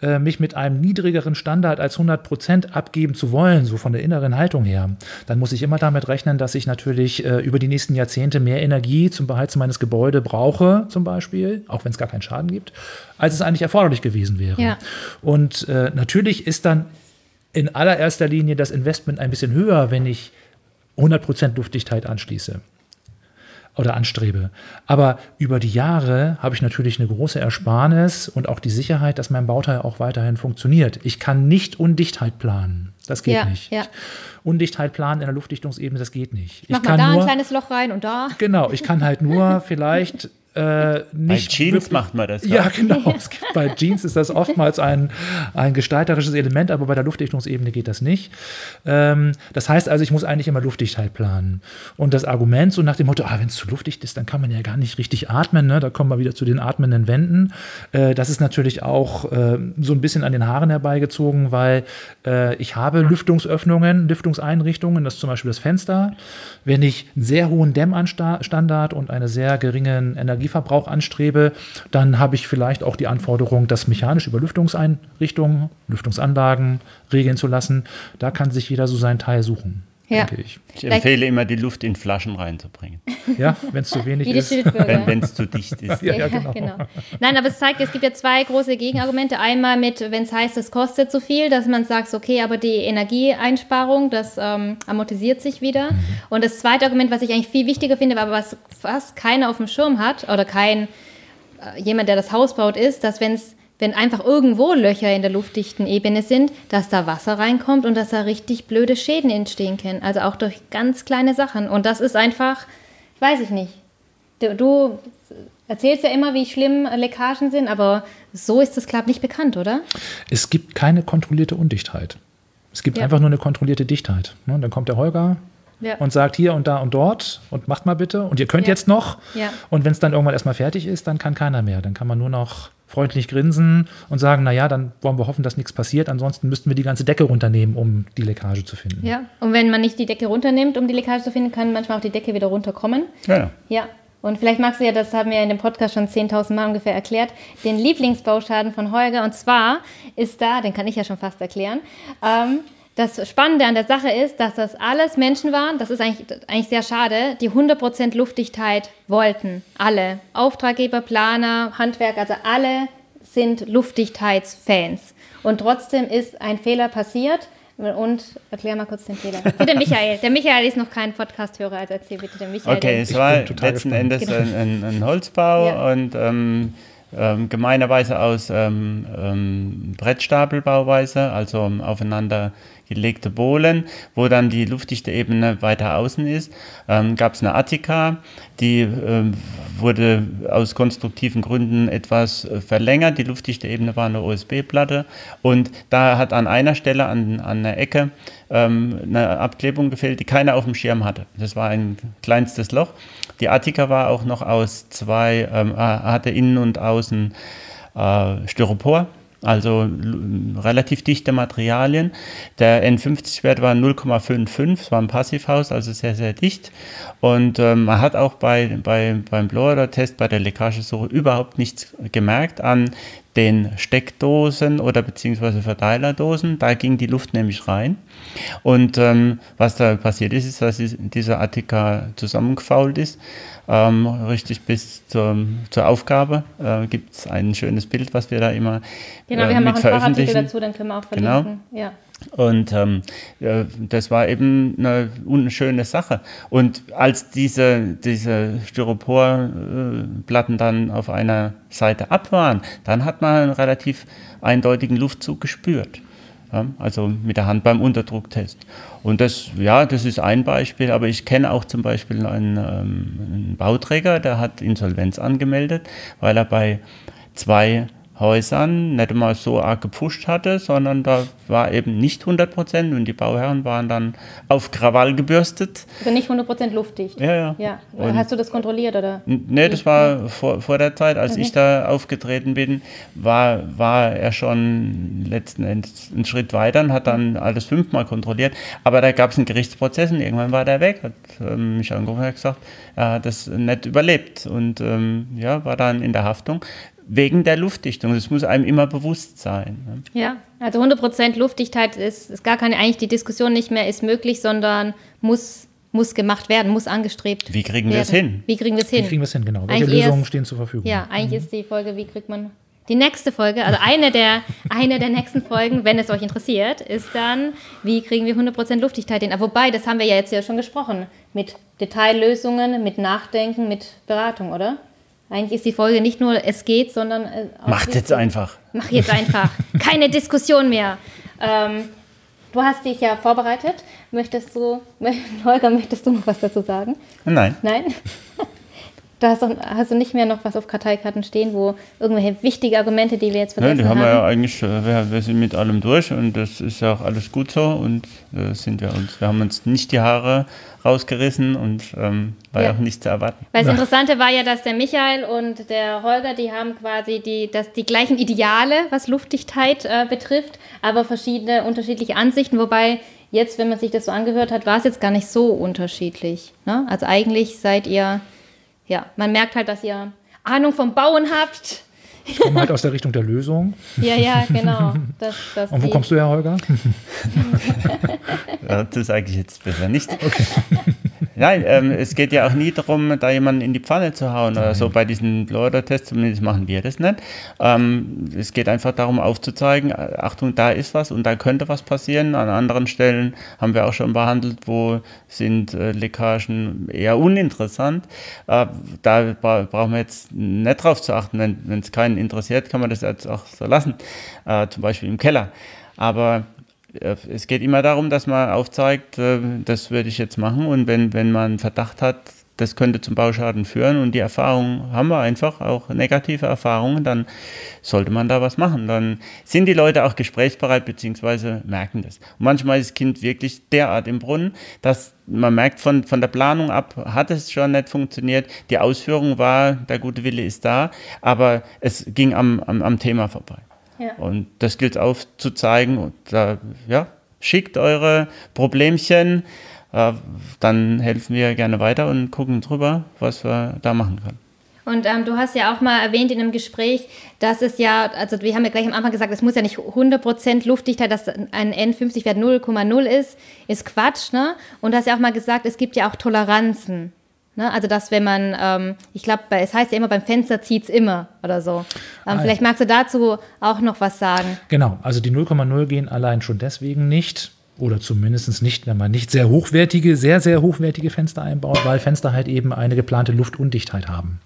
äh, mich mit einem niedrigeren Standard als 100 Prozent abgeben zu wollen, so von der inneren Haltung her, dann muss ich immer damit rechnen, dass ich natürlich äh, über die nächsten Jahrzehnte mehr Energie zum Beheizen meines Gebäudes brauche, zum Beispiel, auch wenn es gar keinen Schaden gibt, als es eigentlich erforderlich gewesen wäre. Ja. Und äh, natürlich ist dann in allererster Linie das Investment ein bisschen höher, wenn ich 100% Luftdichtheit anschließe oder anstrebe. Aber über die Jahre habe ich natürlich eine große Ersparnis und auch die Sicherheit, dass mein Bauteil auch weiterhin funktioniert. Ich kann nicht Undichtheit planen. Das geht ja, nicht. Ja. Undichtheit planen in der Luftdichtungsebene, das geht nicht. Ich mach mal da nur, ein kleines Loch rein und da. Genau, ich kann halt nur (laughs) vielleicht äh, nicht. Bei Jeans wirklich, macht man das. Ja, ja genau. Gibt, bei Jeans ist das oftmals ein, ein gestalterisches Element, aber bei der Luftdichtungsebene geht das nicht. Ähm, das heißt also, ich muss eigentlich immer Luftdichtheit planen. Und das Argument so nach dem Motto, ah, wenn es zu luftdicht ist, dann kann man ja gar nicht richtig atmen. Ne? Da kommen wir wieder zu den atmenden Wänden. Äh, das ist natürlich auch äh, so ein bisschen an den Haaren herbeigezogen, weil äh, ich habe Lüftungsöffnungen, Lüftungseinrichtungen, das ist zum Beispiel das Fenster. Wenn ich einen sehr hohen Dämmstandard und einen sehr geringen Energie Energieverbrauch anstrebe, dann habe ich vielleicht auch die Anforderung, das mechanisch über Lüftungseinrichtungen, Lüftungsanlagen regeln zu lassen. Da kann sich jeder so seinen Teil suchen. Ja. denke ich. Ich empfehle immer, die Luft in Flaschen reinzubringen, Ja, wenn es zu wenig ist. Wenn es zu dicht ist. Ja, ja, genau. Nein, aber es zeigt, es gibt ja zwei große Gegenargumente. Einmal mit, wenn es heißt, es kostet zu viel, dass man sagt, okay, aber die Energieeinsparung, das ähm, amortisiert sich wieder. Mhm. Und das zweite Argument, was ich eigentlich viel wichtiger finde, aber was fast keiner auf dem Schirm hat oder kein äh, jemand, der das Haus baut, ist, dass wenn's, wenn einfach irgendwo Löcher in der luftdichten Ebene sind, dass da Wasser reinkommt und dass da richtig blöde Schäden entstehen können. Also auch durch ganz kleine Sachen. Und das ist einfach, weiß ich nicht. Du, du erzählst ja immer, wie schlimm Leckagen sind, aber so ist das, glaube ich, nicht bekannt, oder? Es gibt keine kontrollierte Undichtheit. Es gibt Ja. einfach nur eine kontrollierte Dichtheit. Ne? Dann kommt der Holger Ja. und sagt hier und da und dort und macht mal bitte und ihr könnt Ja. jetzt noch. Ja. Und wenn es dann irgendwann erstmal fertig ist, dann kann keiner mehr. Dann kann man nur noch freundlich grinsen und sagen, naja, dann wollen wir hoffen, dass nichts passiert. Ansonsten müssten wir die ganze Decke runternehmen, um die Leckage zu finden. Ja. Und wenn man nicht die Decke runternimmt, um die Leckage zu finden, kann manchmal auch die Decke wieder runterkommen. Ja. Ja. Und vielleicht magst du ja, das haben wir in dem Podcast schon 10.000 Mal ungefähr erklärt, den Lieblingsbauschaden von Holger. Und zwar ist da, den kann ich ja schon fast erklären, ähm, das Spannende an der Sache ist, dass das alles Menschen waren, das ist eigentlich, eigentlich sehr schade, die 100% Luftdichtheit wollten. Alle. Auftraggeber, Planer, Handwerk, also alle sind Luftdichtheitsfans. Und trotzdem ist ein Fehler passiert. Und erklär mal kurz den Fehler. (laughs) Bitte Michael. Der Michael ist noch kein Podcast-Hörer, also erzähl bitte dem Michael. Okay, den- es war letzten gespannt. Endes ein, ein, ein Holzbau Ja. und ähm, ähm, gemeinerweise aus ähm, ähm, Brettstapelbauweise, also aufeinander gelegte Bohlen, wo dann die luftdichte Ebene weiter außen ist. Ähm, Gab es eine Attika, die ähm, wurde aus konstruktiven Gründen etwas äh, verlängert. Die luftdichte Ebene war eine OSB-Platte und da hat an einer Stelle, an, an der Ecke, ähm, eine Abklebung gefehlt, die keiner auf dem Schirm hatte. Das war ein kleinstes Loch. Die Attika war auch noch aus zwei, ähm, äh, hatte innen und außen äh, Styropor, also relativ dichte Materialien. Der N50-Wert war 0,55, es war ein Passivhaus, also sehr, sehr dicht. Und ähm, man hat auch bei, bei, beim Blower-Test, bei der Leckagesuche überhaupt nichts gemerkt an den Steckdosen oder beziehungsweise Verteilerdosen. Da ging die Luft nämlich rein. Und ähm, was da passiert ist, ist, dass die- dieser Attika zusammengefault ist. Ähm, richtig bis zur, zur Aufgabe äh, gibt es ein schönes Bild, was wir da immer Genau, äh, wir haben mit auch einen Fachartikel dazu, dann können wir auch Genau. verlinken. Ja. Und ähm, äh, das war eben eine unschöne Sache. Und als diese, diese Styroporplatten dann auf einer Seite ab waren, dann hat man einen relativ eindeutigen Luftzug gespürt. Ja, also mit der Hand beim Unterdrucktest. Und das, ja, das ist ein Beispiel, aber ich kenne auch zum Beispiel einen, ähm, einen Bauträger, der hat Insolvenz angemeldet, weil er bei zwei Häusern nicht mal so arg gepusht hatte, sondern da war eben nicht 100 Prozent und die Bauherren waren dann auf Krawall gebürstet. Also nicht 100% luftdicht. Ja, ja. Ja. Und- Hast du das kontrolliert oder? Nee, das war vor, vor der Zeit, als ich da aufgetreten bin, war, war er schon letzten Endes einen Schritt weiter und hat dann alles fünfmal kontrolliert. Aber da gab es einen Gerichtsprozess und irgendwann war der weg, hat ähm, mich angerufen und gesagt, er hat das nicht überlebt und ähm, ja, war dann in der Haftung wegen der Luftdichtung. Das muss einem immer bewusst sein. Ne? Ja, also 100% Luftdichtheit ist, ist gar keine, eigentlich die Diskussion nicht mehr ist möglich, sondern muss, muss gemacht werden, muss angestrebt Wie kriegen wir es hin? Wie kriegen wir es Wie hin? kriegen wir es hin, genau? Welche Eigentlich Lösungen erst- stehen zur Verfügung? Ja, eigentlich ist die Folge, wie kriegt man. Die nächste Folge, also eine der, (laughs) eine der nächsten Folgen, wenn es euch interessiert, ist dann, wie kriegen wir 100% Luftdichtheit hin? Aber wobei, das haben wir ja jetzt ja schon gesprochen. Mit Detaillösungen, mit Nachdenken, mit Beratung, oder? Eigentlich ist die Folge nicht nur es geht, sondern. äh, Macht jetzt einfach. Mach jetzt einfach. (laughs) Keine Diskussion mehr. Ähm, du hast dich ja vorbereitet. Möchtest du, (laughs) Holger, möchtest du noch was dazu sagen? Nein. Nein? Du hast, doch, hast du nicht mehr noch was auf Karteikarten stehen, wo irgendwelche wichtige Argumente, die wir jetzt Ja, vergessen die haben wir haben? ja eigentlich, äh, wir, wir sind mit allem durch und das ist ja auch alles gut so und äh, sind wir uns, wir haben uns nicht die Haare rausgerissen und ähm, war ja Ja. auch nicht zu erwarten. Weil das Interessante war ja, dass der Michael und der Holger, die haben quasi die, das, die gleichen Ideale, was Luftdichtheit äh, betrifft, aber verschiedene, unterschiedliche Ansichten. Wobei jetzt, wenn man sich das so angehört hat, war es jetzt gar nicht so unterschiedlich. Ne? Also eigentlich seid ihr, ja, man merkt halt, dass ihr Ahnung vom Bauen habt. Ich komme halt aus der Richtung der Lösung. Ja, ja, (laughs) genau. Das, das Und wo kommst du her, Holger? das sage ich jetzt besser nicht. Okay. Nein, ähm, es geht ja auch nie darum, da jemanden in die Pfanne zu hauen oder so. Bei diesen Blower-Tests, zumindest machen wir das nicht. Ähm, es geht einfach darum, aufzuzeigen, Achtung, da ist was und da könnte was passieren. An anderen Stellen haben wir auch schon behandelt, wo sind äh, Leckagen eher uninteressant. Äh, da bra brauchen wir jetzt nicht drauf zu achten. Wenn es keinen interessiert, kann man das jetzt auch so lassen. Äh, zum Beispiel im Keller. Aber äh, es geht immer darum, dass man aufzeigt, äh, das würde ich jetzt machen und wenn, wenn man Verdacht hat, das könnte zum Bauschaden führen und die Erfahrung haben wir einfach, auch negative Erfahrungen, dann sollte man da was machen. Dann sind die Leute auch gesprächsbereit bzw. merken das. Und manchmal ist das Kind wirklich derart im Brunnen, dass man merkt von, von der Planung ab, hat es schon nicht funktioniert, die Ausführung war, der gute Wille ist da, aber es ging am, am, am Thema vorbei. Ja. Und das gilt aufzuzeigen. Und da, ja, schickt eure Problemchen, äh, dann helfen wir gerne weiter und gucken drüber, was wir da machen können. Und ähm, du hast ja auch mal erwähnt in einem Gespräch, dass es ja, also wir haben ja gleich am Anfang gesagt, es muss ja nicht 100% Luftdichtheit, dass ein N50-Wert 0,0 ist, ist Quatsch. Ne? Und du hast ja auch mal gesagt, es gibt ja auch Toleranzen. Ne? Also, dass wenn man, ähm, ich glaube, es heißt ja immer, beim Fenster zieht es immer oder so. Ähm, ah, vielleicht magst du dazu auch noch was sagen. Genau, also die 0,0 gehen allein schon deswegen nicht, oder zumindest nicht, wenn man nicht sehr hochwertige, sehr, sehr hochwertige Fenster einbaut, weil Fenster halt eben eine geplante Luftundichtheit haben.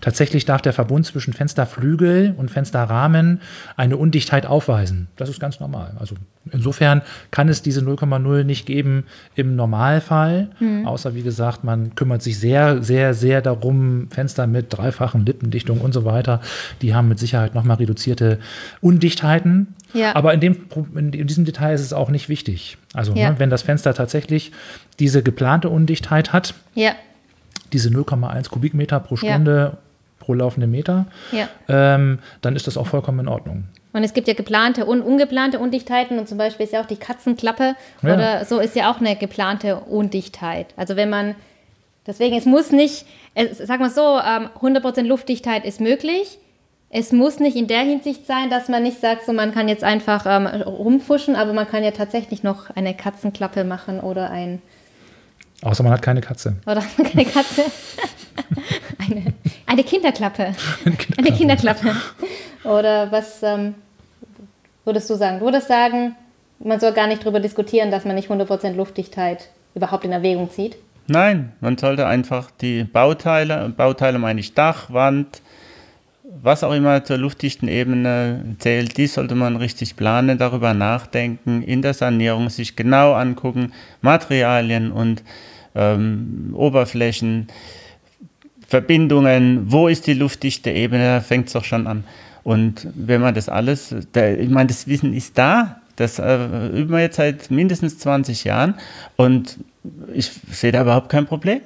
Tatsächlich darf der Verbund zwischen Fensterflügel und Fensterrahmen eine Undichtheit aufweisen. Das ist ganz normal. Also insofern kann es diese 0,0 nicht geben im Normalfall, mhm. außer wie gesagt, man kümmert sich sehr, sehr, sehr darum, Fenster mit dreifachen Lippendichtung und so weiter, die haben mit Sicherheit nochmal reduzierte Undichtheiten. Ja. Aber in, dem, in diesem Detail ist es auch nicht wichtig. Also ja. ne, wenn das Fenster tatsächlich diese geplante Undichtheit hat, ja. diese 0,1 Kubikmeter pro Stunde pro laufende Meter, ähm, dann ist das auch vollkommen in Ordnung. Und es gibt ja geplante und ungeplante Undichtheiten und zum Beispiel ist ja auch die Katzenklappe oder so ist ja auch eine geplante Undichtheit. Also wenn man, deswegen, es muss nicht, es, sag mal so, 100% ähm, Luftdichtheit ist möglich, es muss nicht in der Hinsicht sein, dass man nicht sagt, so man kann jetzt einfach ähm, rumfuschen, aber man kann ja tatsächlich noch eine Katzenklappe machen oder ein. Außer man hat keine Katze. Oder (laughs) keine Katze. (laughs) eine, eine Kinderklappe. (laughs) Eine Kinderklappe. Oder was ähm, würdest du sagen? Du würdest sagen, man soll gar nicht darüber diskutieren, dass man nicht 100% Luftdichtheit überhaupt in Erwägung zieht? Nein, man sollte einfach die Bauteile, Bauteile meine ich Dach, Wand, was auch immer zur luftdichten Ebene zählt, die sollte man richtig planen, darüber nachdenken, in der Sanierung sich genau angucken, Materialien und ähm, Oberflächen, Verbindungen, wo ist die luftdichte Ebene, da fängt es doch schon an. Und wenn man das alles, der, ich meine, das Wissen ist da, das äh, üben wir jetzt seit mindestens 20 Jahren und ich sehe da überhaupt kein Problem.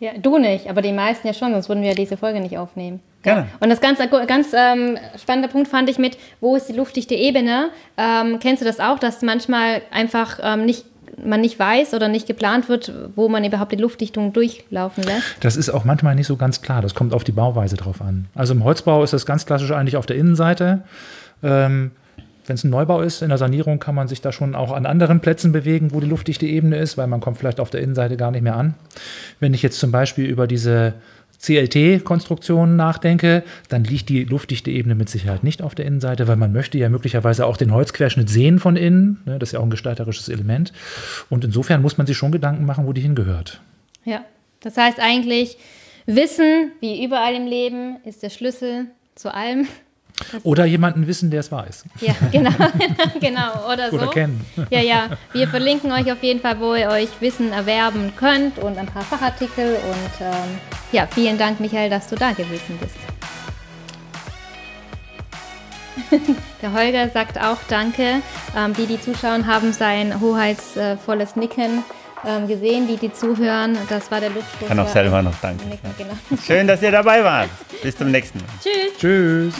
Ja, du nicht, aber die meisten ja schon, sonst würden wir ja diese Folge nicht aufnehmen. Gerne. Und das ganz, ganz ähm, spannende Punkt fand ich mit, wo ist die luftdichte Ebene? Ähm, kennst du das auch, dass manchmal einfach ähm, nicht man nicht weiß oder nicht geplant wird, wo man überhaupt die Luftdichtung durchlaufen lässt? Das ist auch manchmal nicht so ganz klar. Das kommt auf die Bauweise drauf an. Also im Holzbau ist das ganz klassisch eigentlich auf der Innenseite. Ähm, wenn es ein Neubau ist, in der Sanierung kann man sich da schon auch an anderen Plätzen bewegen, wo die luftdichte Ebene ist, weil man kommt vielleicht auf der Innenseite gar nicht mehr an. Wenn ich jetzt zum Beispiel über diese CLT-Konstruktionen nachdenke, dann liegt die luftdichte Ebene mit Sicherheit nicht auf der Innenseite, weil man möchte ja möglicherweise auch den Holzquerschnitt sehen von innen. Ne, das ist ja auch ein gestalterisches Element. Und insofern muss man sich schon Gedanken machen, wo die hingehört. Ja, das heißt eigentlich, Wissen, wie überall im Leben, ist der Schlüssel zu allem. Oder jemanden wissen, der es weiß. Ja, genau, (laughs) genau, oder so. Oder kennen. Ja, ja. Wir verlinken euch auf jeden Fall, wo ihr euch Wissen erwerben könnt und ein paar Fachartikel. Und ähm, ja, vielen Dank, Michael, dass du da gewesen bist. (laughs) Der Holger sagt auch Danke. Ähm, die, die zuschauen, haben sein hoheitsvolles Nicken ähm, gesehen, die, die zuhören. Das war der Luftschluss. Kann auch selber noch danken. Genau. Schön, dass ihr dabei wart. Bis zum nächsten Mal. Tschüss. Tschüss.